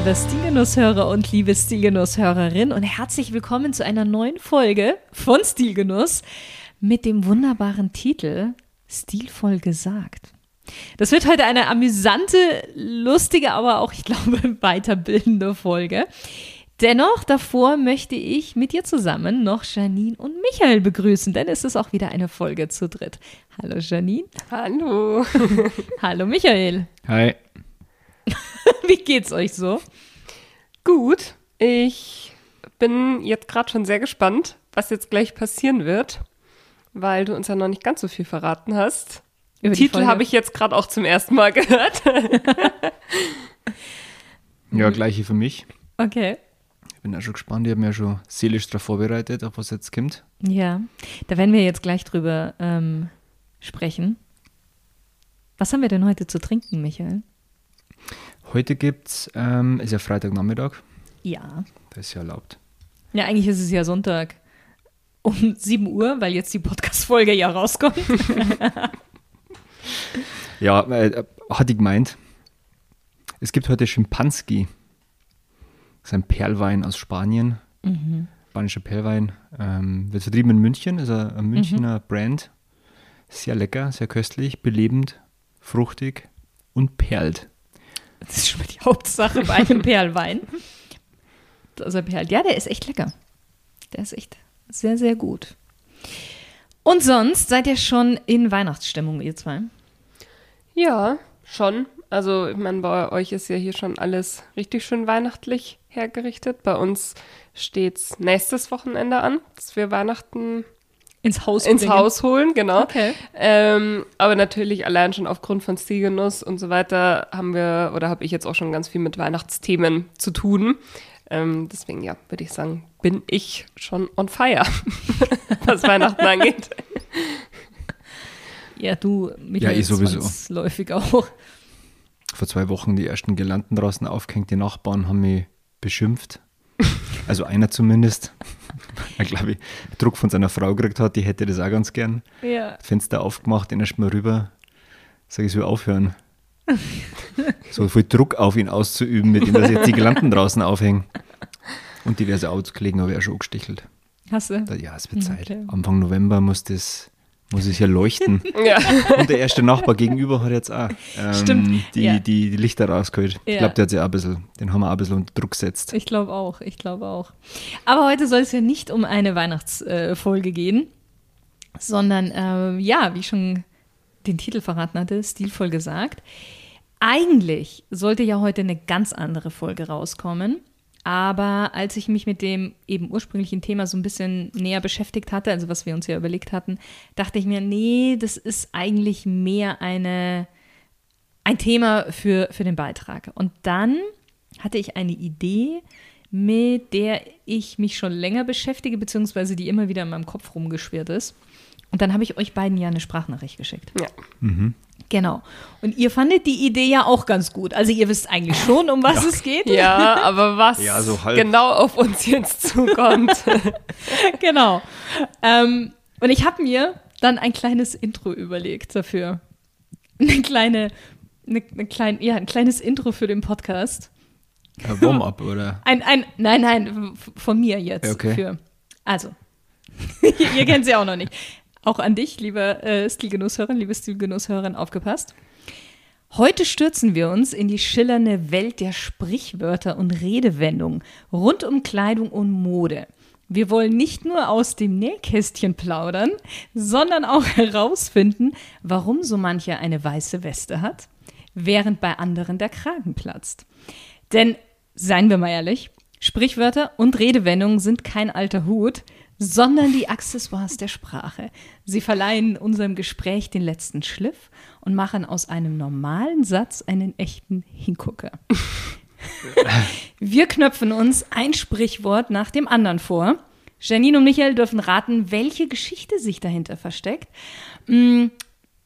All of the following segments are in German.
Liebe Stilgenusshörer und liebe Stilgenusshörerin und herzlich willkommen zu einer neuen Folge von Stilgenuss mit dem wunderbaren Titel Stilvoll gesagt. Das wird heute eine amüsante, lustige, aber auch, ich glaube, weiterbildende Folge. Dennoch, davor möchte ich mit dir zusammen noch Janine und Michael begrüßen, denn es ist auch wieder eine Folge zu dritt. Hallo Janine. Hallo. Hallo Michael. Hi. Wie geht's euch so? Gut. Ich bin jetzt gerade schon sehr gespannt, was jetzt gleich passieren wird, weil du uns ja noch nicht ganz so viel verraten hast. Über Titel habe ich jetzt gerade auch zum ersten Mal gehört. Ja, gleiche für mich. Okay. Ich bin auch schon gespannt. Ich habe mir ja schon seelisch darauf vorbereitet, auf was jetzt kommt. Ja, da werden wir jetzt gleich drüber ähm, sprechen. Was haben wir denn heute zu trinken, Michael? Heute gibt's, ähm, ist ja Freitagnachmittag, Ja. das ist ja erlaubt. Ja, eigentlich ist es ja Sonntag um 7 Uhr, weil jetzt die Podcast-Folge ja rauskommt. Ja, äh, hatte ich gemeint, es gibt heute Schimpanski. Das ist ein Perlwein aus Spanien. Spanischer Perlwein. Ähm, wird vertrieben in München, ist ein, ein Münchner Brand. Sehr lecker, sehr köstlich, belebend, fruchtig und perlt. Das ist schon mal die Hauptsache bei einem Perlwein. Dass er perlt. Ja, der ist echt lecker. Der ist echt sehr, sehr gut. Und sonst seid ihr schon in Weihnachtsstimmung, ihr zwei? ja, schon. Also, ich meine, bei euch ist ja hier schon alles richtig schön weihnachtlich hergerichtet. Bei uns steht's nächstes Wochenende an, dass wir Weihnachten Ins Haus ins bringen. Haus holen, genau. Okay. Ähm, aber natürlich allein schon aufgrund von Stilgenuss und so weiter haben wir oder habe ich jetzt auch schon ganz viel mit Weihnachtsthemen zu tun. Ähm, deswegen ja, würde ich sagen, bin ich schon on fire, was Weihnachten angeht. Ja, du, Michael, Ja, ich sowieso. zwangsläufig auch. vor zwei Wochen die ersten Girlanden draußen aufgehängt. Die Nachbarn haben mich beschimpft. Also einer zumindest. Ich glaube, ich Druck von seiner Frau gekriegt hat, die hätte das auch ganz gern. Ja. Fenster aufgemacht, den erst mal rüber. Sag ich, soll aufhören. so viel Druck auf ihn auszuüben, mit dem, dass jetzt die Girlanden draußen aufhängen. Und diverse Autos gelegen, habe ich auch schon gestichelt. Hast du? Da, ja, es wird Zeit. Okay. Anfang November muss das, muss es hier leuchten. Ja. Und der erste Nachbar gegenüber hat jetzt auch ähm, die, ja. die, die Lichter rausgeholt. Ja. Ich glaube, der hat sich auch ein bisschen, den haben wir auch ein bisschen unter Druck gesetzt. Ich glaube auch, ich glaube auch. Aber heute soll es ja nicht um eine Weihnachtsfolge gehen, sondern äh, ja, wie ich schon den Titel verraten hatte, stilvoll gesagt. Eigentlich sollte ja heute eine ganz andere Folge rauskommen. Aber als ich mich mit dem eben ursprünglichen Thema so ein bisschen näher beschäftigt hatte, also was wir uns ja überlegt hatten, dachte ich mir, nee, das ist eigentlich mehr eine, ein Thema für, für den Beitrag. Und dann hatte ich eine Idee, mit der ich mich schon länger beschäftige, beziehungsweise die immer wieder in meinem Kopf rumgeschwirrt ist. Und dann habe ich euch beiden ja eine Sprachnachricht geschickt. ja. Genau. Und ihr fandet die Idee ja auch ganz gut. Also ihr wisst eigentlich schon, um was es geht. Ja, aber was Ja, so genau auf uns jetzt zukommt. genau. Ähm, und ich habe mir dann ein kleines Intro überlegt dafür. Eine kleine, eine, eine klein, ja, ein kleines Intro für den Podcast. Ein Warm-up, oder? Ein, ein, nein, nein, von mir jetzt. Okay. Für, also, ihr, ihr kennt sie auch noch nicht. Auch an dich, lieber äh, Stilgenusshörer, liebe Stilgenusshörerin, aufgepasst. Heute stürzen wir uns in die schillernde Welt der Sprichwörter und Redewendungen rund um Kleidung und Mode. Wir wollen nicht nur aus dem Nähkästchen plaudern, sondern auch herausfinden, warum so mancher eine weiße Weste hat, während bei anderen der Kragen platzt. Denn, seien wir mal ehrlich, Sprichwörter und Redewendungen sind kein alter Hut, sondern die Accessoires der Sprache. Sie verleihen unserem Gespräch den letzten Schliff und machen aus einem normalen Satz einen echten Hingucker. Wir knöpfen uns ein Sprichwort nach dem anderen vor. Janine und Michael dürfen raten, welche Geschichte sich dahinter versteckt. Mm,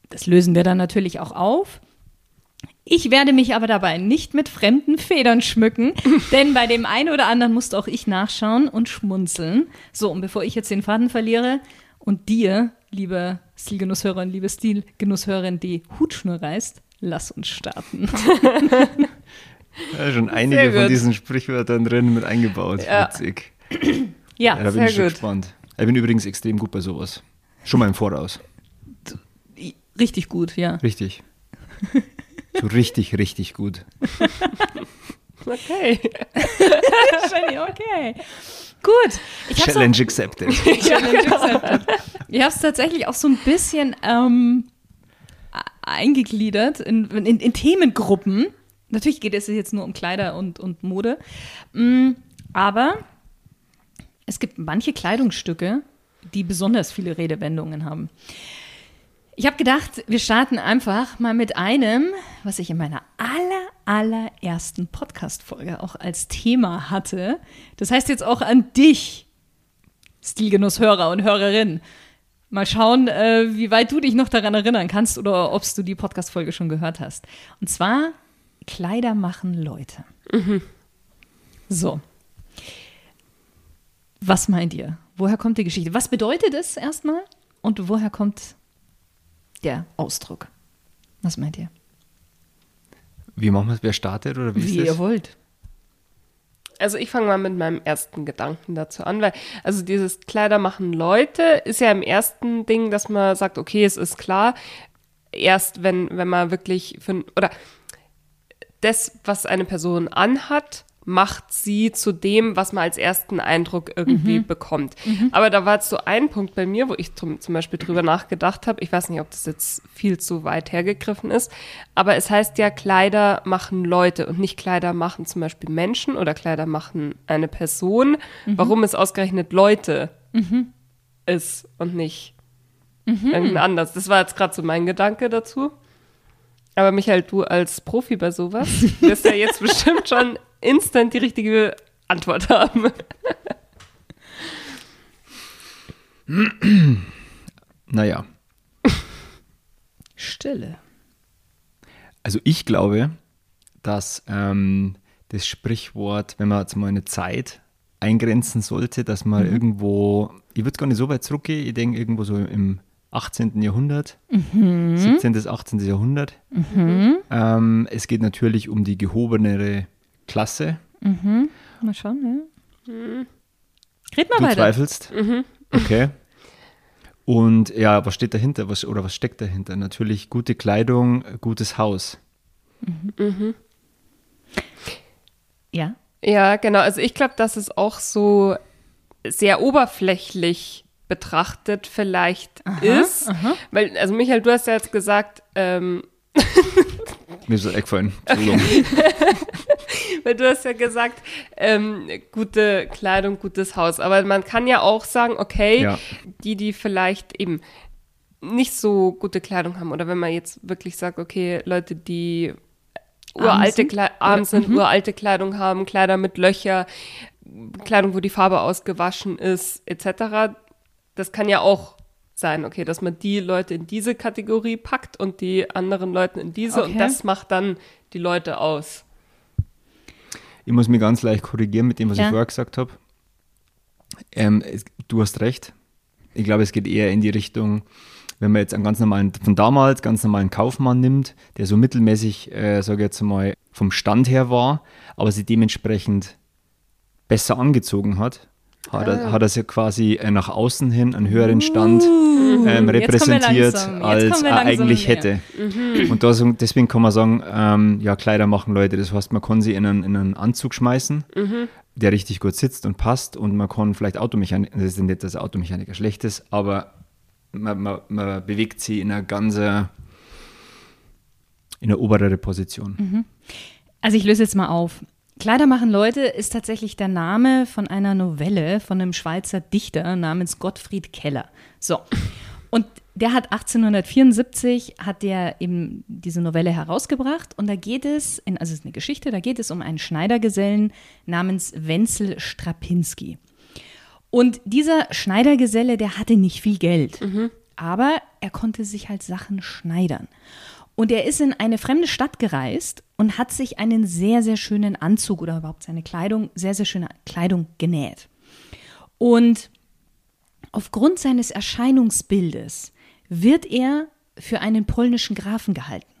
Das lösen wir dann natürlich auch auf. Ich werde mich aber dabei nicht mit fremden Federn schmücken, denn bei dem einen oder anderen musste auch ich nachschauen und schmunzeln. So, und bevor ich jetzt den Faden verliere und dir, liebe Stilgenusshörerin, liebe Stilgenusshörerin, die Hutschnur reißt, lass uns starten. Ja, schon einige von gut. diesen Sprichwörtern drin mit eingebaut. Ja. Witzig. Ja, Ja, da bin sehr ich schon gut. gespannt. Ich bin übrigens extrem gut bei sowas. Schon mal im Voraus. richtig gut, ja. Richtig. So richtig, richtig gut. Okay. Jenny, okay. Gut. Ich Challenge accepted. Challenge accepted. Ich habe es tatsächlich auch so ein bisschen ähm, a- eingegliedert in, in, in Themengruppen. Natürlich geht es jetzt nur um Kleider und, und Mode. Mm, aber es gibt manche Kleidungsstücke, die besonders viele Redewendungen haben. Ich habe gedacht, wir starten einfach mal mit einem, was ich in meiner aller, allerersten Podcast-Folge auch als Thema hatte. Das heißt jetzt auch an dich, Stilgenusshörer und Hörerin. Mal schauen, äh, wie weit du dich noch daran erinnern kannst oder ob du die Podcast-Folge schon gehört hast. Und zwar Kleider machen Leute. So. Was meint ihr? Woher kommt die Geschichte? Was bedeutet es erstmal? Und woher kommt der Ausdruck? Was meint ihr? Wie machen wir es? Wer startet oder wie, Wie ist ihr das? wollt. Also ich fange mal mit meinem ersten Gedanken dazu an, weil also dieses Kleider machen Leute ist ja im ersten Ding, dass man sagt, okay, es ist klar, erst wenn wenn man wirklich für oder das, was eine Person anhat, macht sie zu dem, was man als ersten Eindruck irgendwie bekommt. Aber da war jetzt so ein Punkt bei mir, wo ich zum, zum Beispiel drüber nachgedacht habe. Ich weiß nicht, ob das jetzt viel zu weit hergegriffen ist, aber es heißt ja, Kleider machen Leute und nicht Kleider machen zum Beispiel Menschen oder Kleider machen eine Person. Warum es ausgerechnet Leute ist und nicht irgendein anders. Das war jetzt gerade so mein Gedanke dazu. Aber Michael, du als Profi bei sowas wirst ja jetzt bestimmt schon instant die richtige Antwort haben. Naja, Stille. also ich glaube, dass ähm, das Sprichwort, wenn man jetzt mal eine Zeit eingrenzen sollte, dass Mhm. man irgendwo, ich würde gar nicht so weit zurückgehen, ich denke irgendwo so im 18. Jahrhundert, Mhm. 17. bis 18. Jahrhundert. Ähm, es geht natürlich um die gehobenere Klasse. Mal schauen, ja. Red mal Du weiter. zweifelst? Okay. Und ja, was steht dahinter? Was, oder was steckt dahinter? Natürlich gute Kleidung, gutes Haus. Ja. Ja, genau. Also ich glaube, dass es auch so sehr oberflächlich betrachtet vielleicht ist. Weil, also Michael, du hast ja jetzt gesagt, ähm, Mir ist das eingefallen. Weil du hast ja gesagt, ähm, gute Kleidung, gutes Haus. Aber man kann ja auch sagen, okay, Ja. die, die vielleicht eben nicht so gute Kleidung haben oder wenn man jetzt wirklich sagt, okay, Leute, die uralte arm sind, uralte Kleidung haben, Kleider mit Löcher, Kleidung, wo die Farbe ausgewaschen ist, etc. Das kann ja auch sein, okay, dass man die Leute in diese Kategorie packt und die anderen Leute in diese Okay. und das macht dann die Leute aus. Ich muss mich ganz leicht korrigieren mit dem, was Ja. ich vorher gesagt habe. Ähm, du hast recht. Ich glaube, es geht eher in die Richtung, wenn man jetzt einen ganz normalen, von damals, ganz normalen Kaufmann nimmt, der so mittelmäßig, äh, sage ich jetzt mal, vom Stand her war, aber sich dementsprechend besser angezogen hat, hat, Ah. er, hat er sich quasi äh, nach außen hin einen höheren Stand ähm, Uh, wir repräsentiert, als er eigentlich näher. hätte. Und das, deswegen kann man sagen, ähm, ja, Kleider machen Leute. Das heißt, man kann sie in einen, in einen Anzug schmeißen, der richtig gut sitzt und passt und man kann vielleicht Automechaniker, das ist nicht, dass Automechaniker schlecht ist, aber man, man, man bewegt sie in einer ganz in eine oberere Position. Also ich löse jetzt mal auf. Kleider machen Leute ist tatsächlich der Name von einer Novelle von einem Schweizer Dichter namens Gottfried Keller. So. Und der hat 1874 hat der eben diese Novelle herausgebracht und da geht es, in, also es ist eine Geschichte, da geht es um einen Schneidergesellen namens Wenzel Strapinski. Und dieser Schneidergeselle, der hatte nicht viel Geld, aber er konnte sich halt Sachen schneidern. Und er ist in eine fremde Stadt gereist und hat sich einen sehr, sehr schönen Anzug oder überhaupt seine Kleidung, sehr, sehr schöne Kleidung genäht. Und aufgrund seines Erscheinungsbildes wird er für einen polnischen Grafen gehalten.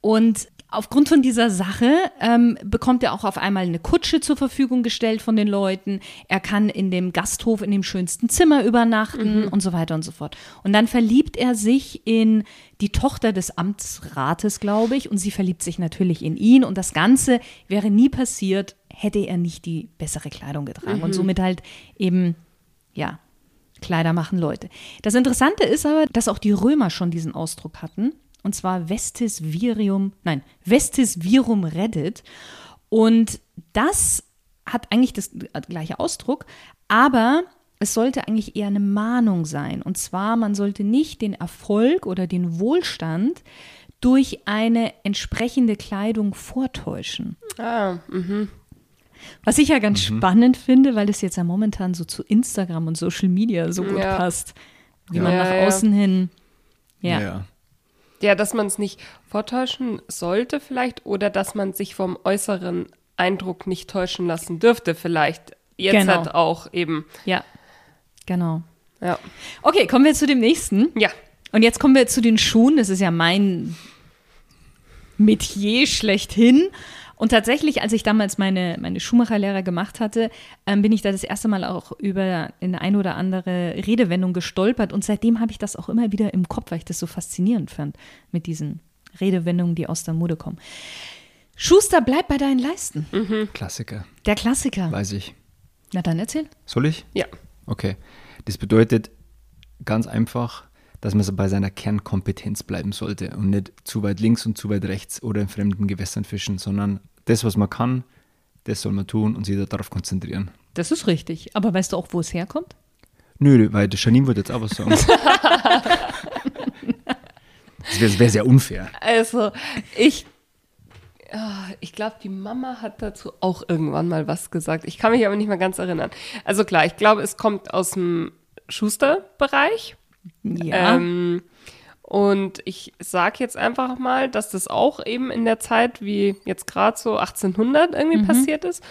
Und aufgrund von dieser Sache ähm, bekommt er auch auf einmal eine Kutsche zur Verfügung gestellt von den Leuten. Er kann in dem Gasthof in dem schönsten Zimmer übernachten und so weiter und so fort. Und dann verliebt er sich in die Tochter des Amtsrates, glaube ich, und sie verliebt sich natürlich in ihn. Und das Ganze wäre nie passiert, hätte er nicht die bessere Kleidung getragen und somit halt eben, ja, Kleider machen Leute. Das Interessante ist aber, dass auch die Römer schon diesen Ausdruck hatten. Und zwar Vestis Virium, nein, Vestis Virum Reddit. Und das hat eigentlich das gleiche Ausdruck, aber es sollte eigentlich eher eine Mahnung sein. Und zwar, man sollte nicht den Erfolg oder den Wohlstand durch eine entsprechende Kleidung vortäuschen. Ah, mhm. Was ich ja ganz spannend finde, weil es jetzt ja momentan so zu Instagram und Social Media so gut Ja. passt. Wie Ja. man nach ja. außen hin. Ja. Ja. Dass man es nicht vortäuschen sollte vielleicht oder dass man sich vom äußeren Eindruck nicht täuschen lassen dürfte vielleicht. Jetzt Genau. halt auch eben. ja. Genau. Ja. Okay, kommen wir zu dem nächsten. Ja. Und jetzt kommen wir zu den Schuhen. Das ist ja mein Metier schlechthin. Und tatsächlich, als ich damals meine, meine Schuhmacherlehre gemacht hatte, ähm, bin ich da das erste Mal auch über eine ein oder andere Redewendung gestolpert. Und seitdem habe ich das auch immer wieder im Kopf, weil ich das so faszinierend fand mit diesen Redewendungen, die aus der Mode kommen. Schuster, bleib bei deinen Leisten. Klassiker, Der Klassiker. weiß ich. Na dann erzähl. Soll ich? Ja. Okay. Das bedeutet ganz einfach, dass man so bei seiner Kernkompetenz bleiben sollte und nicht zu weit links und zu weit rechts oder in fremden Gewässern fischen, sondern das, was man kann, das soll man tun und sich darauf konzentrieren. Das ist richtig. Aber weißt du auch, wo es herkommt? Nö, weil der Janine wollte jetzt auch was sagen. das wäre wär sehr unfair. Also, ich. ah, Ich glaube, die Mama hat dazu auch irgendwann mal was gesagt. Ich kann mich aber nicht mehr ganz erinnern. Also klar, ich glaube, es kommt aus dem Schuster-Bereich. Ja. Ähm, und ich sage jetzt einfach mal, dass das auch eben in der Zeit wie jetzt gerade so 1800 irgendwie passiert ist.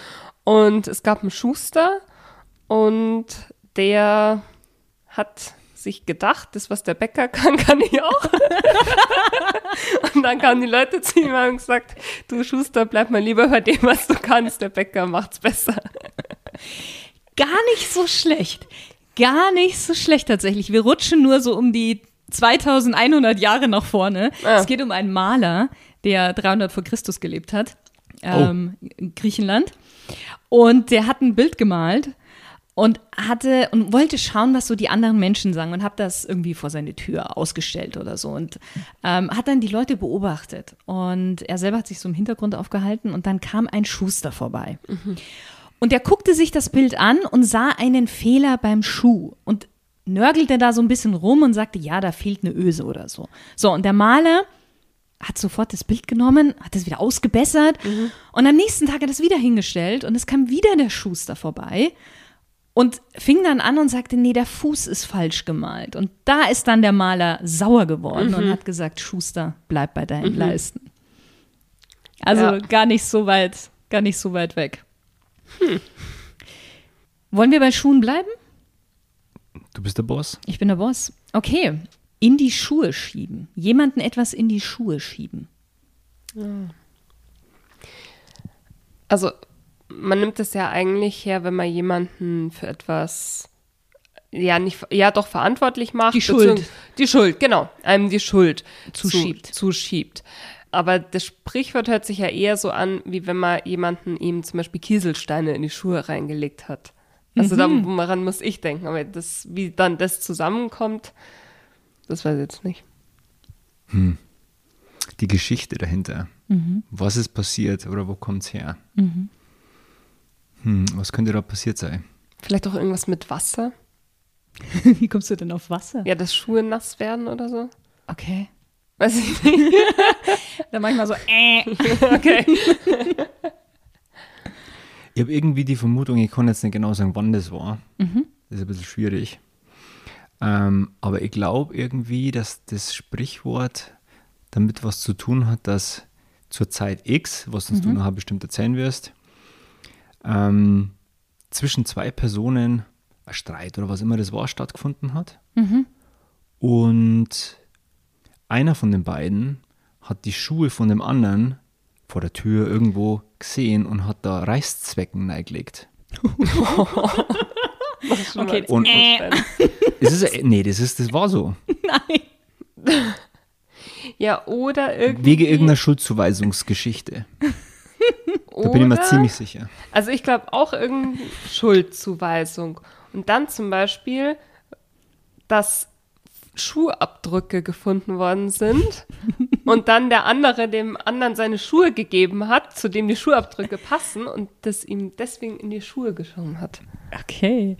Und es gab einen Schuster und der hat sich gedacht, das, was der Bäcker kann, kann ich auch. und dann kamen die Leute zu ihm und haben gesagt, du Schuster, bleib mal lieber bei dem, was du kannst, der Bäcker macht's besser. Gar nicht so schlecht. Gar nicht so schlecht tatsächlich. Wir rutschen nur so um die 2100 Jahre nach vorne. Ah. Es geht um einen Maler, der 300 vor Christus gelebt hat, ähm, in Griechenland. Und der hat ein Bild gemalt und hatte und wollte schauen, was so die anderen Menschen sagen und hat das irgendwie vor seine Tür ausgestellt oder so und ähm, hat dann die Leute beobachtet und er selber hat sich so im Hintergrund aufgehalten und dann kam ein Schuster vorbei. Und er guckte sich das Bild an und sah einen Fehler beim Schuh und nörgelte da so ein bisschen rum und sagte, ja, da fehlt eine Öse oder so. So, und der Maler hat sofort das Bild genommen, hat es wieder ausgebessert und am nächsten Tag hat er es wieder hingestellt und es kam wieder der Schuster vorbei und fing dann an und sagte, nee, der Fuß ist falsch gemalt. Und da ist dann der Maler sauer geworden und hat gesagt, Schuster, bleib bei deinen Leisten. Also Ja. gar nicht so weit, gar nicht so weit weg. Wollen wir bei Schuhen bleiben? Du bist der Boss. Ich bin der Boss. Okay. In die Schuhe schieben. Jemanden etwas in die Schuhe schieben. Also, man nimmt es ja eigentlich her, wenn man jemanden für etwas, ja, nicht, ja, doch verantwortlich macht. Die Schuld. Die Schuld, genau. Einem die Schuld Zuschiebt. Zu, zuschiebt. Aber das Sprichwort hört sich ja eher so an, wie wenn man jemanden ihm zum Beispiel Kieselsteine in die Schuhe reingelegt hat. Also Mhm. daran muss ich denken. Aber das, wie dann das zusammenkommt, das weiß ich jetzt nicht. Die Geschichte dahinter. Mhm. Was ist passiert oder wo kommt es her? Hm, was könnte da passiert sein? Vielleicht auch irgendwas mit Wasser? Wie kommst du denn auf Wasser? Ja, dass Schuhe nass werden oder so. Okay. Weiß ich nicht. Dann manchmal so, äh. Okay. Ich habe irgendwie die Vermutung, ich kann jetzt nicht genau sagen, wann das war. Das ist ein bisschen schwierig. Ähm, aber ich glaube irgendwie, dass das Sprichwort damit was zu tun hat, dass zur Zeit X, was uns du nachher bestimmt erzählen wirst, ähm, zwischen zwei Personen ein Streit oder was immer das war, stattgefunden hat. Und einer von den beiden hat die Schuhe von dem anderen vor der Tür irgendwo gesehen und hat da Reißzwecken reingelegt. Schon Okay. Und-. Das ist, nee, das, ist, das war so. Nein. Ja, oder irgendwie. Wegen irgendeiner Schuldzuweisungsgeschichte. Da bin ich mir ziemlich sicher. Also ich glaube auch irgendeine Schuldzuweisung. Und dann zum Beispiel, dass Schuhabdrücke gefunden worden sind und dann der andere dem anderen seine Schuhe gegeben hat, zu dem die Schuhabdrücke passen und das ihm deswegen in die Schuhe geschoben hat. Okay.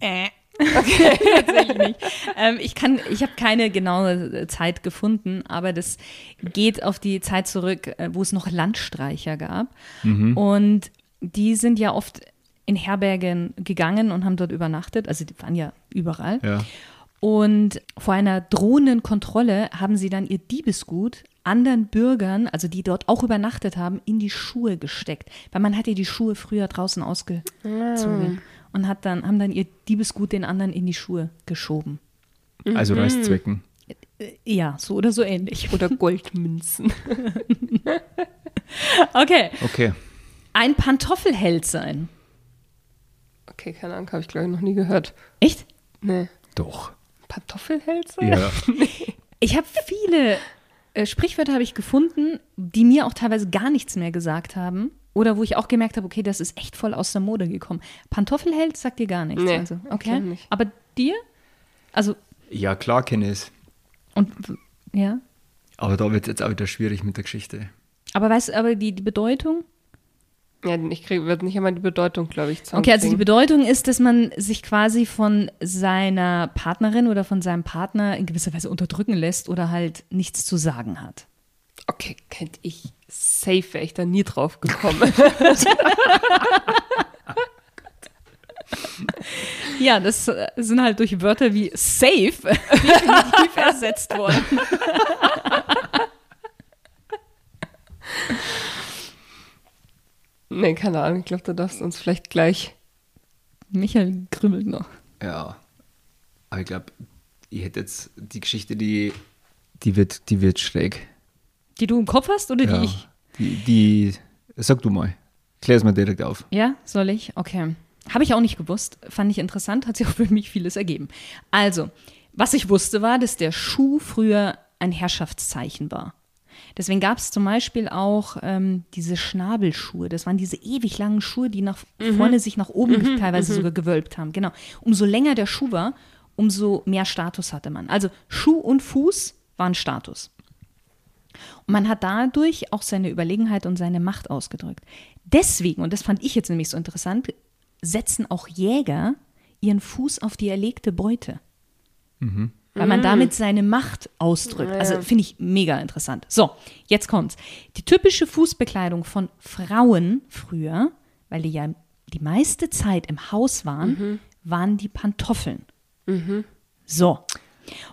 Äh. Tatsächlich nicht. Ähm, ich kann, ich habe keine genaue Zeit gefunden, aber das geht auf die Zeit zurück, äh, wo es noch Landstreicher gab. Und die sind ja oft in Herbergen gegangen und haben dort übernachtet. Also die waren ja überall. Ja. Und vor einer drohenden Kontrolle haben sie dann ihr Diebesgut anderen Bürgern, also die dort auch übernachtet haben, in die Schuhe gesteckt. Weil man hat ja die Schuhe früher draußen ausgezogen und hat dann, haben dann ihr Diebesgut den anderen in die Schuhe geschoben. Also Mhm. Reißzwecken. Äh, Ja, so oder so ähnlich. Oder Goldmünzen. Okay, Okay. ein Pantoffelheld sein. Okay, keine Ahnung, habe ich glaube ich noch nie gehört. Echt? Nee. Doch. Pantoffelhälse? Ja. Ich habe viele äh, Sprichwörter habe ich gefunden, die mir auch teilweise gar nichts mehr gesagt haben. Oder wo ich auch gemerkt habe, okay, das ist echt voll aus der Mode gekommen. Pantoffelheld sagt dir gar nichts. Nee, also, okay. nicht. Aber dir? Also, ja, klar kenne ich es. und ja. Aber da wird es jetzt auch wieder schwierig mit der Geschichte. Aber weißt du, aber die, die Bedeutung? Ja, ich krieg, wird nicht einmal die Bedeutung, glaube ich, Okay, also die. Bedeutung ist, dass man sich quasi von seiner Partnerin oder von seinem Partner in gewisser Weise unterdrücken lässt oder halt nichts zu sagen hat. Okay, kennt ich. Safe wäre ich da nie drauf gekommen. Ja, das äh, sind halt durch Wörter wie safe definitiv ersetzt worden. nee, keine Ahnung. Ich glaube, du darfst uns vielleicht gleich. Michael krümmelt noch. Ja. Aber ich glaube, ich hätte jetzt die Geschichte, die, die, wird, die wird schräg. Die du im Kopf hast oder ja. die ich? Die, die, sag du mal. Klär es mal direkt auf. Ja, soll ich? Okay. Habe ich auch nicht gewusst. Fand ich interessant, hat sich auch für mich vieles ergeben. Also, was ich wusste, war, dass der Schuh früher ein Herrschaftszeichen war. Deswegen gab es zum Beispiel auch ähm, diese Schnabelschuhe. Das waren diese ewig langen Schuhe, die nach vorne sich nach oben teilweise sogar gewölbt haben. Genau. Umso länger der Schuh war, umso mehr Status hatte man. Also Schuh und Fuß waren Status. Und man hat dadurch auch seine Überlegenheit und seine Macht ausgedrückt. Deswegen, und das fand ich jetzt nämlich so interessant, setzen auch Jäger ihren Fuß auf die erlegte Beute. Weil man damit seine Macht ausdrückt. Also finde ich mega interessant. So, jetzt kommt's. Die typische Fußbekleidung von Frauen früher, weil die ja die meiste Zeit im Haus waren, waren die Pantoffeln. So.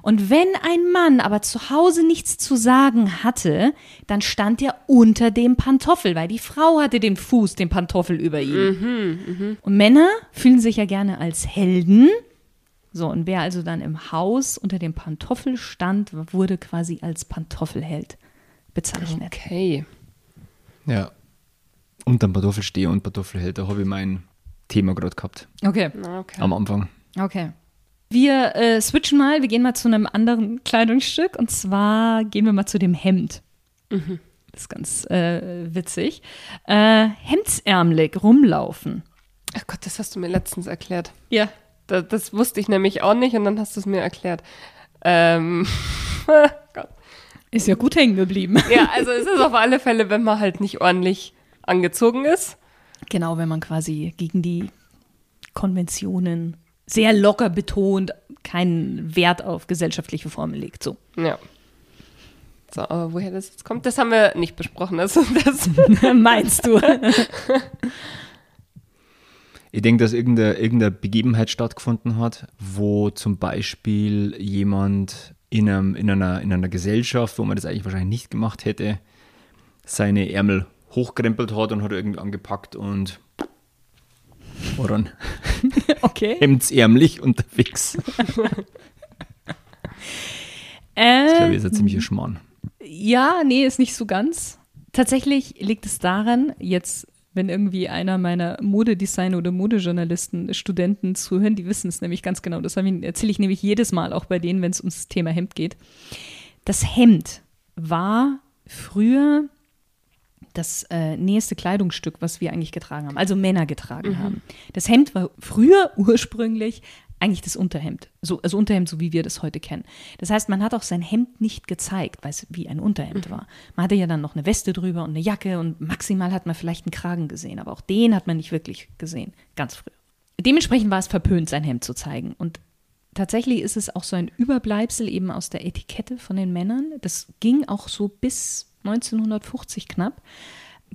Und wenn ein Mann aber zu Hause nichts zu sagen hatte, dann stand er unter dem Pantoffel, weil die Frau hatte den Fuß, den Pantoffel über ihm. Und Männer fühlen sich ja gerne als Helden. So, und wer also dann im Haus unter dem Pantoffel stand, wurde quasi als Pantoffelheld bezeichnet. Okay. Ja. Und dann Pantoffel stehe und Pantoffelheld, da habe ich mein Thema gerade gehabt. Okay, Na, okay. Am Anfang. okay. Wir äh, switchen mal, wir gehen mal zu einem anderen Kleidungsstück und zwar gehen wir mal zu dem Hemd. Das ist ganz äh, witzig. Äh, hemdsärmelig rumlaufen. Ach Gott, das hast du mir letztens erklärt. Ja. Da, das wusste ich nämlich auch nicht und dann hast du es mir erklärt. Ähm, Gott. Ist ja gut hängen geblieben. Ja, also es ist auf alle Fälle, wenn man halt nicht ordentlich angezogen ist. Genau, wenn man quasi gegen die Konventionen sehr locker betont, keinen Wert auf gesellschaftliche Formen legt. So. Ja. So, aber woher das jetzt kommt, das haben wir nicht besprochen. Also das Meinst du? Ich denke, dass irgendeine, irgendeine Begebenheit stattgefunden hat, wo zum Beispiel jemand in, einem, in, einer, in einer Gesellschaft, wo man das eigentlich wahrscheinlich nicht gemacht hätte, seine Ärmel hochkrempelt hat und hat irgendwie angepackt und dann Okay. hemdsärmlich unterwegs. Das glaube ich ist ein ziemlicher Schmarrn. ja, nee, ist nicht so ganz. Tatsächlich liegt es daran, jetzt, wenn irgendwie einer meiner Modedesign- oder Modejournalisten Studenten zuhören, die wissen es nämlich ganz genau. Das erzähle ich nämlich jedes Mal, auch bei denen, wenn es ums Thema Hemd geht. Das Hemd war früher das äh, nächste Kleidungsstück, was wir eigentlich getragen haben, also Männer getragen haben. Das Hemd war früher ursprünglich eigentlich das Unterhemd, so, also Unterhemd, so wie wir das heute kennen. Das heißt, man hat auch sein Hemd nicht gezeigt, weil es wie ein Unterhemd war. Man hatte ja dann noch eine Weste drüber und eine Jacke und maximal hat man vielleicht einen Kragen gesehen, aber auch den hat man nicht wirklich gesehen, ganz früh. Dementsprechend war es verpönt, sein Hemd zu zeigen. Und tatsächlich ist es auch so ein Überbleibsel eben aus der Etikette von den Männern. Das ging auch so bis 1950 knapp,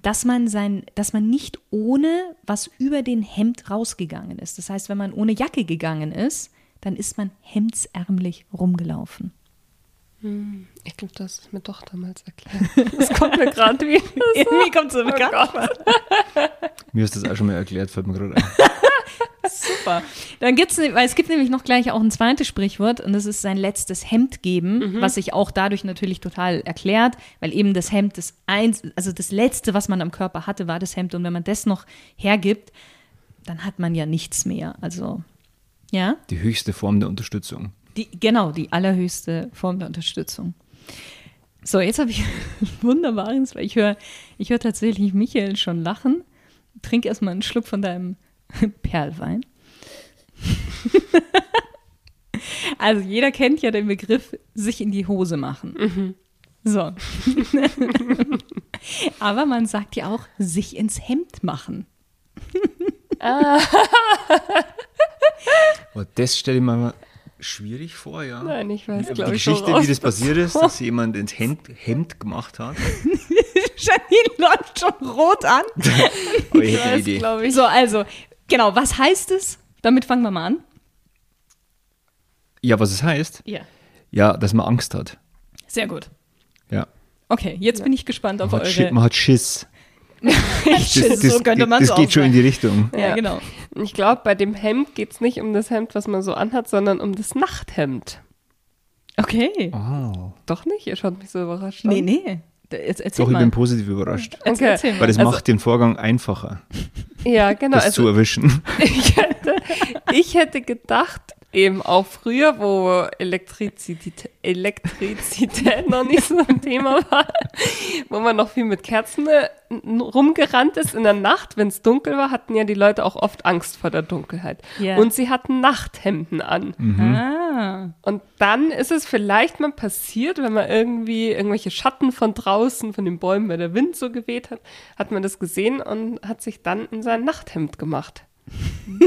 dass man sein, dass man nicht ohne was über den Hemd rausgegangen ist. Das heißt, wenn man ohne Jacke gegangen ist, dann ist man hemdsärmlich rumgelaufen. Ich glaube, das ist mir doch damals erklärt. Das kommt mir gerade wieder. Irgendwie kommt so bekannt vor. Mir ist das auch schon mal erklärt, fällt mir gerade ein. Super. Dann gibt's, ne- weil es gibt nämlich noch gleich auch ein zweites Sprichwort und das ist sein letztes Hemd geben, was sich auch dadurch natürlich total erklärt, weil eben das Hemd das eins, also das letzte, was man am Körper hatte, war das Hemd und wenn man das noch hergibt, dann hat man ja nichts mehr. Also ja, Die höchste Form der Unterstützung. die, genau die allerhöchste Form der Unterstützung. So, jetzt habe ich wunderbares, weil ich höre, ich höre tatsächlich Michael schon lachen. Trink erstmal einen Schluck von deinem Perlwein. also jeder kennt ja den Begriff sich in die Hose machen. So. Aber man sagt ja auch sich ins Hemd machen. Aber das stelle ich mir mal schwierig vor, ja. Nein, ich weiß, die glaube ich, schon Geschichte, wie das passiert ist, dass jemand ins Hemd, Hemd gemacht hat. Janine läuft schon rot an. Aber ich Ich hätte eine weiß, Idee. glaube ich. So, also, genau, was heißt es? Damit fangen wir mal an. Ja, was es heißt? Ja. Ja, dass man Angst hat. Sehr gut. Ja. Okay, jetzt bin ich gespannt auf Man eure man hat Schiss. Schiss, so könnte man das geht schon in die Richtung. Ja, genau. Ich glaube, bei dem Hemd geht es nicht um das Hemd, was man so anhat, sondern um das Nachthemd. Okay. Oh. Doch nicht? Ihr schaut mich so überrascht an. Nee, nee. Jetzt erzähl Doch, ich mal. bin positiv überrascht. Okay. Weil das Also- macht den Vorgang einfacher, Ja, genau. das zu Also erwischen. ich, hätte, ich hätte gedacht, eben auch früher, wo Elektrizität, Elektrizität noch nicht so ein Thema war, wo man noch viel mit Kerzen äh, rumgerannt ist in der Nacht, wenn es dunkel war, hatten ja die Leute auch oft Angst vor der Dunkelheit. Ja. Und sie hatten Nachthemden an. Ah. Und dann ist es vielleicht mal passiert, wenn man irgendwie irgendwelche Schatten von draußen, von den Bäumen, weil der Wind so geweht hat, hat man das gesehen und hat sich dann in sein Nachthemd gemacht.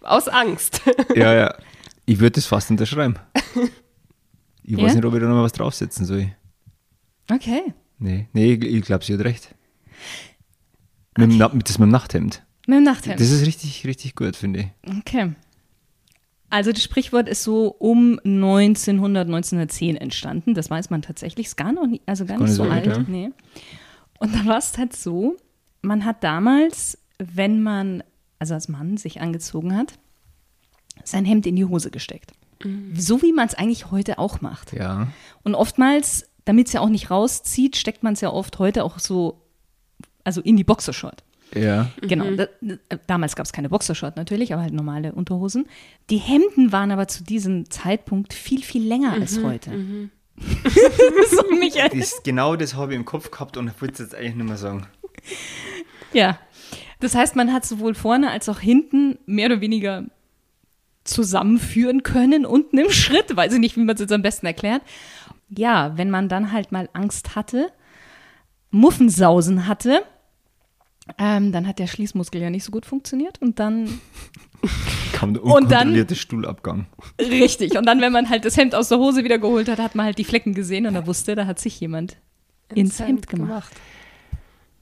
Aus Angst. Ja, ja. Ich würde das fast unterschreiben. Ich Ja? weiß nicht, ob ich da noch mal was draufsetzen soll. Okay. Nee, nee ich, ich glaube, sie hat recht. Mit, dem Na- mit das mit dem Nachthemd. Mit dem Nachthemd. Das ist richtig, richtig gut, finde ich. Okay. Also das Sprichwort ist so um 1900, 1910 entstanden. Das weiß man tatsächlich. Ist gar noch nie, also gar gar nicht so so alt, alt. ja. Nee. Und da war es halt so, man hat damals, wenn man, also als Mann sich angezogen hat, sein Hemd in die Hose gesteckt. So wie man es eigentlich heute auch macht. Ja. Und oftmals, damit es ja auch nicht rauszieht, steckt man es ja oft heute auch so, also in die Boxershort. Ja. Genau. Da, damals gab es keine Boxershort natürlich, aber halt normale Unterhosen. Die Hemden waren aber zu diesem Zeitpunkt viel, viel länger als heute. so, Michael. Das, genau das habe ich im Kopf gehabt und wollte es jetzt eigentlich nicht mehr sagen. Ja. Das heißt, man hat sowohl vorne als auch hinten mehr oder weniger zusammenführen können, unten im Schritt. Weiß ich nicht, wie man es jetzt am besten erklärt. Ja, wenn man dann halt mal Angst hatte, Muffensausen hatte, Ähm, dann hat der Schließmuskel ja nicht so gut funktioniert und dann Kam der Und dann- unkontrollierte Stuhlabgang. Richtig. Und dann, wenn man halt das Hemd aus der Hose wieder geholt hat, hat man halt die Flecken gesehen und er wusste, da hat sich jemand ins Hemd gemacht.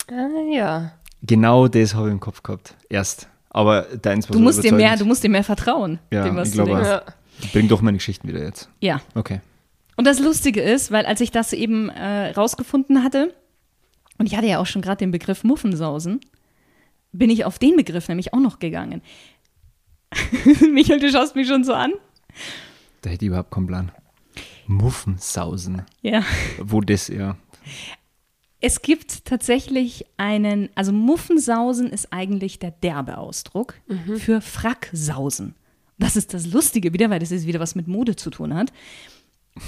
Ah, ja. Genau das habe ich im Kopf gehabt. Erst. Aber deins war Du musst dir mehr, du musst dir mehr vertrauen, Ja, dem, was ich du glaube denkst. ja. Bring doch meine Geschichten wieder jetzt. Ja. Okay. Und das Lustige ist, weil als ich das eben äh, rausgefunden hatte, und ich hatte ja auch schon gerade den Begriff Muffensausen, bin ich auf den Begriff nämlich auch noch gegangen. Michael, du schaust mich schon so an. Da hätte ich überhaupt keinen Plan. Muffensausen. Ja. Wo das ja. Es gibt tatsächlich einen, also Muffensausen ist eigentlich der derbe Ausdruck für Fracksausen. Das ist das Lustige wieder, weil das ist wieder was mit Mode zu tun hat.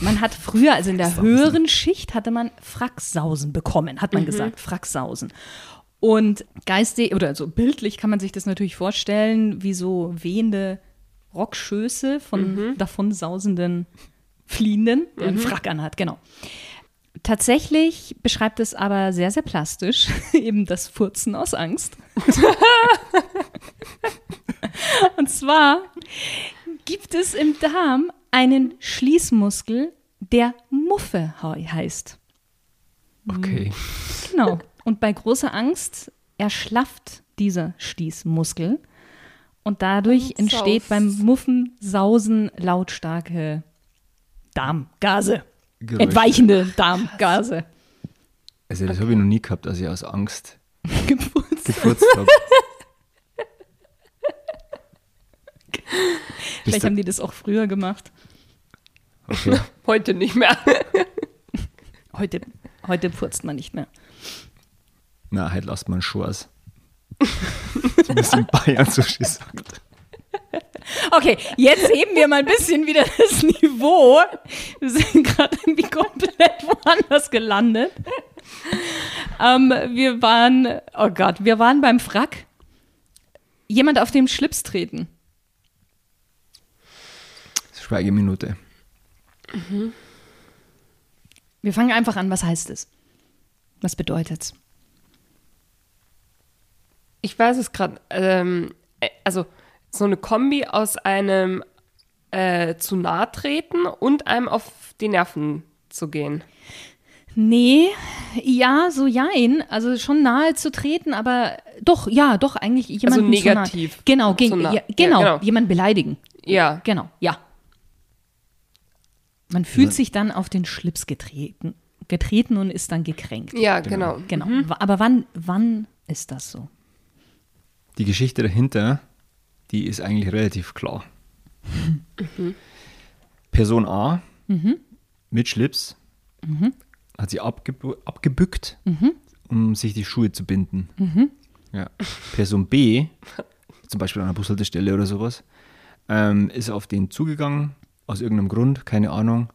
Man hat früher, also in der höheren Schicht, hatte man Fracksausen bekommen, hat man gesagt, Fracksausen. Und geistig oder so bildlich kann man sich das natürlich vorstellen, wie so wehende Rockschöße von davon sausenden Fliehenden, der einen Frack anhat, genau. Tatsächlich beschreibt es aber sehr, sehr plastisch eben das Furzen aus Angst. Und zwar gibt es im Darm einen Schließmuskel, der Muffe he- heißt. Okay. Genau. Und bei großer Angst erschlafft dieser Schließmuskel und dadurch Und entsteht beim Muffen Sausen lautstarke Darmgase. Geräusche. Entweichende Darmgase. Also, das habe ich noch nie gehabt, dass ich aus Angst Gefurzt. gefurzt habe. Vielleicht haben die das auch früher gemacht. Okay. Heute nicht mehr. Heute, heute furzt man nicht mehr. Na, halt lasst man. Wie man es in Bayern so schön sagt. Okay, jetzt heben wir mal ein bisschen wieder das Niveau. Wir sind gerade irgendwie komplett woanders gelandet. Ähm, wir waren, oh Gott, wir waren beim Frack. Jemand auf dem Schlips treten. Schweigeminute. Wir fangen einfach an. Was heißt es? Was bedeutet's? Ich weiß es gerade. Ähm, äh, also so eine Kombi aus einem äh, zu nahe treten und einem auf die Nerven zu gehen. Nee, ja, so jein. Also schon nahe zu treten, aber doch, ja, doch, eigentlich jemanden Also negativ. Zu nahe. Genau, Zu gegen, nah- ja, ja, genau, genau. jemanden beleidigen. Ja. Genau, ja. Man fühlt sich dann auf den Schlips getreten, getreten und ist dann gekränkt. Ja, genau. Genau. Wa- Aber wann, wann ist das so? Die Geschichte dahinter, die ist eigentlich relativ klar. Person A mit Schlips hat sie abgebu abgebückt, um sich die Schuhe zu binden. Ja. Person B, zum Beispiel an einer Bushaltestelle oder sowas, ähm, ist auf den zugegangen, aus irgendeinem Grund, keine Ahnung.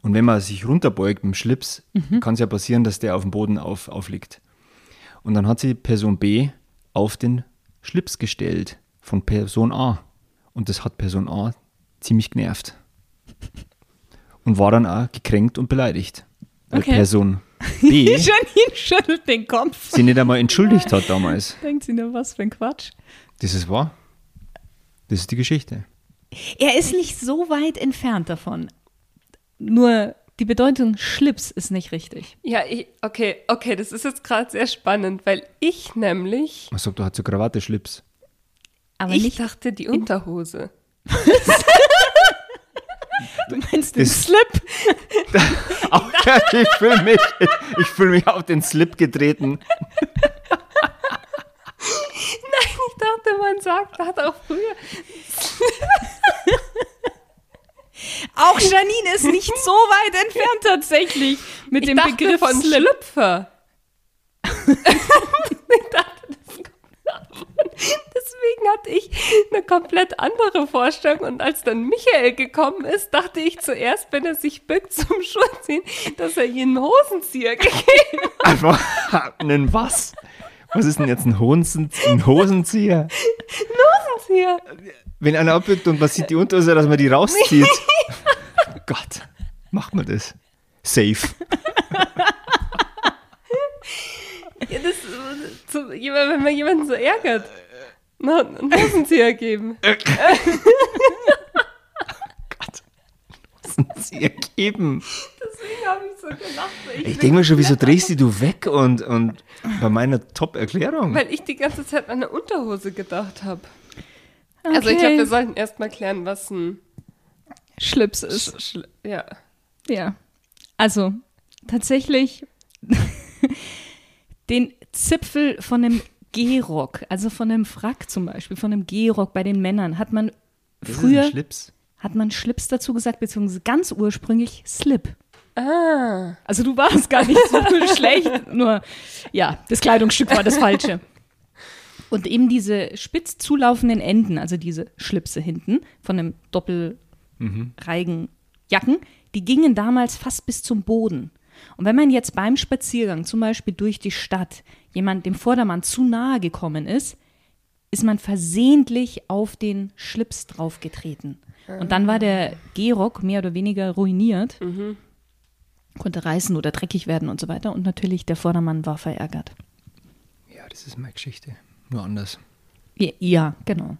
Und wenn man sich runterbeugt mit dem Schlips, kann es ja passieren, dass der auf dem Boden auf, aufliegt. Und dann hat sie Person B auf den Schlips gestellt von Person A. Und das hat Person A ziemlich genervt. Und war dann auch gekränkt und beleidigt. Weil Okay. Person B Janine schüttelt den Kopf. sie nicht einmal entschuldigt hat damals. Denkt sie nur, was für ein Quatsch. Das ist wahr. Das ist die Geschichte. Er ist nicht so weit entfernt davon. Nur die Bedeutung Schlips ist nicht richtig. Ja, ich, okay, okay, das ist jetzt gerade sehr spannend, weil ich nämlich, Man sagt, du hast so Krawatte, Schlips. Aber ich nicht, dachte die Unterhose. du meinst den das- Slip. Auch, ich fühle mich, ich fühl mich auf den Slip getreten. Ich dachte, man sagt, hat auch früher. Auch Janine ist nicht so weit entfernt tatsächlich mit Ich dem Begriff von. Schlüpfer. ich dachte, das kommt davon. Deswegen hatte ich eine komplett andere Vorstellung. Und als dann Michael gekommen ist, dachte ich zuerst, wenn er sich bückt zum Schuhziehen, dass er ihr einen Hosenzieher gegeben hat. Einfach einen was? Was ist denn jetzt ein, Hosen, ein Hosenzieher? Hosenzieher. Wenn einer abbückt und man sieht die Unterhose, dass man die rauszieht. Gott, macht man das? Safe. Ja, das, so, wenn man jemanden so ärgert. Na, einen Hosenzieher geben. Gott. Hosenzieher geben. Deswegen habe ich so gelacht. weil Ich denke mir schon, wieso drehst du du weg und, und bei meiner Top-Erklärung? Weil ich die ganze Zeit an eine Unterhose gedacht habe. Also ich glaube, wir sollten erst mal klären, was ein Schlips ist. Sch Schl ja. Ja. Also, tatsächlich den Zipfel von einem Gehrock, also von einem Frack zum Beispiel, von einem Gehrock bei den Männern, hat man Das ist früher ein Schlips. hat man Schlips dazu gesagt, beziehungsweise ganz ursprünglich Slip. Ah. Also du warst gar nicht so schlecht, nur ja, das Kleidungsstück war das falsche. Und eben diese spitz zulaufenden Enden, also diese Schlipse hinten von einem doppelreigen Jacken, die gingen damals fast bis zum Boden. Und wenn man jetzt beim Spaziergang, zum Beispiel durch die Stadt, jemand dem Vordermann zu nahe gekommen ist, ist man versehentlich auf den Schlips draufgetreten. Und dann war der Gehrock mehr oder weniger ruiniert, konnte reißen oder dreckig werden und so weiter. Und natürlich der Vordermann war verärgert. Ja, das ist meine Geschichte. Nur anders. Ja, ja genau.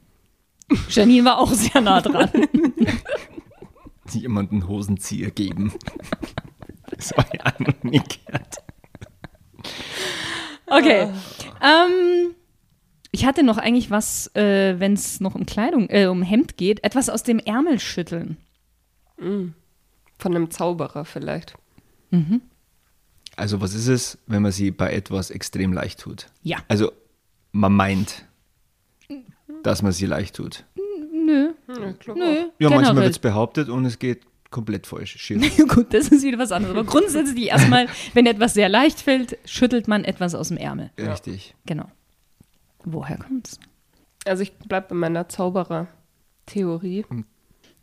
Janine war auch sehr nah dran. Jemanden Hosenzieher geben. Das noch nie gehört. Okay. Ähm, ich hatte noch eigentlich was, äh, wenn es noch um Kleidung, äh, um Hemd geht, etwas aus dem Ärmel schütteln. Von einem Zauberer vielleicht. Also was ist es, wenn man sie bei etwas extrem leicht tut? Ja. Also man meint, dass man sie leicht tut. Nö, Ja, klar. nö. Ja, manchmal wird es behauptet und es geht komplett falsch. Schief. Gut, das ist wieder was anderes. Aber grundsätzlich erstmal, wenn etwas sehr leicht fällt, schüttelt man etwas aus dem Ärmel. Richtig. Genau. Woher kommt's? Also ich bleibe bei meiner Zauberer-Theorie,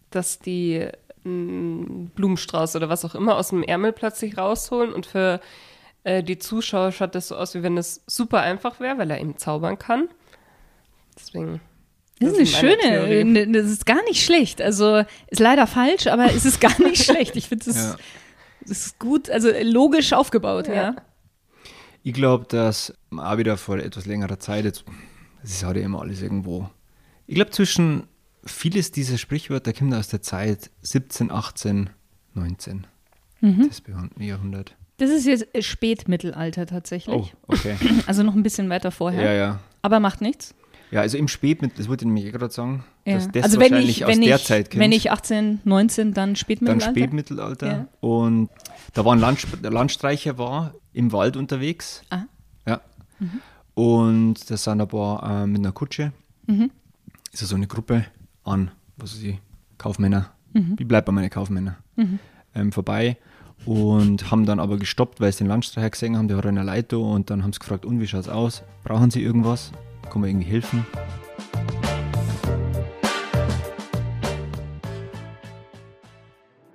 dass die einen Blumenstrauß oder was auch immer aus dem Ärmel plötzlich rausholen und für äh, die Zuschauer schaut das so aus, wie wenn es super einfach wäre, weil er eben zaubern kann. Deswegen. Das ist eine schöne, Theorie. ne- das ist gar nicht schlecht. Also ist leider falsch, aber es ist gar nicht schlecht. Ich finde, das, Ja. das ist gut, also logisch aufgebaut, ja. Ja. Ich glaube, dass auch wieder vor etwas längerer Zeit, jetzt, das ist halt immer alles irgendwo. Ich glaube, zwischen vieles dieser Sprichwörter kommt aus der Zeit 17, 18, 19. Das bekannte Jahrhundert. Das ist jetzt äh, Spätmittelalter tatsächlich. Oh, okay. Also noch ein bisschen weiter vorher. ja, ja. Aber macht nichts. Ja, also im Spätmittel, das wollte ich nämlich eh gerade sagen, Ja. dass das also wenn wahrscheinlich ich, aus der ich, Zeit kommt. wenn ich 18, 19, dann dann Spätmittelalter. Spätmittelalter. Ja. Und da war ein Land, der Landstreicher war im Wald unterwegs. Ah. Ja. Und da sind ein paar äh, mit einer Kutsche. Mhm. Ist ja so eine Gruppe an, was weiß ich, Kaufmänner. Mhm. Ich bleibe bei meinen Kaufmännern. Ähm, vorbei und haben dann aber gestoppt, weil sie den Landstreicher gesehen haben, der hat eine Leiter und dann haben sie gefragt, und wie schaut's aus? Brauchen sie irgendwas? Kann man irgendwie helfen?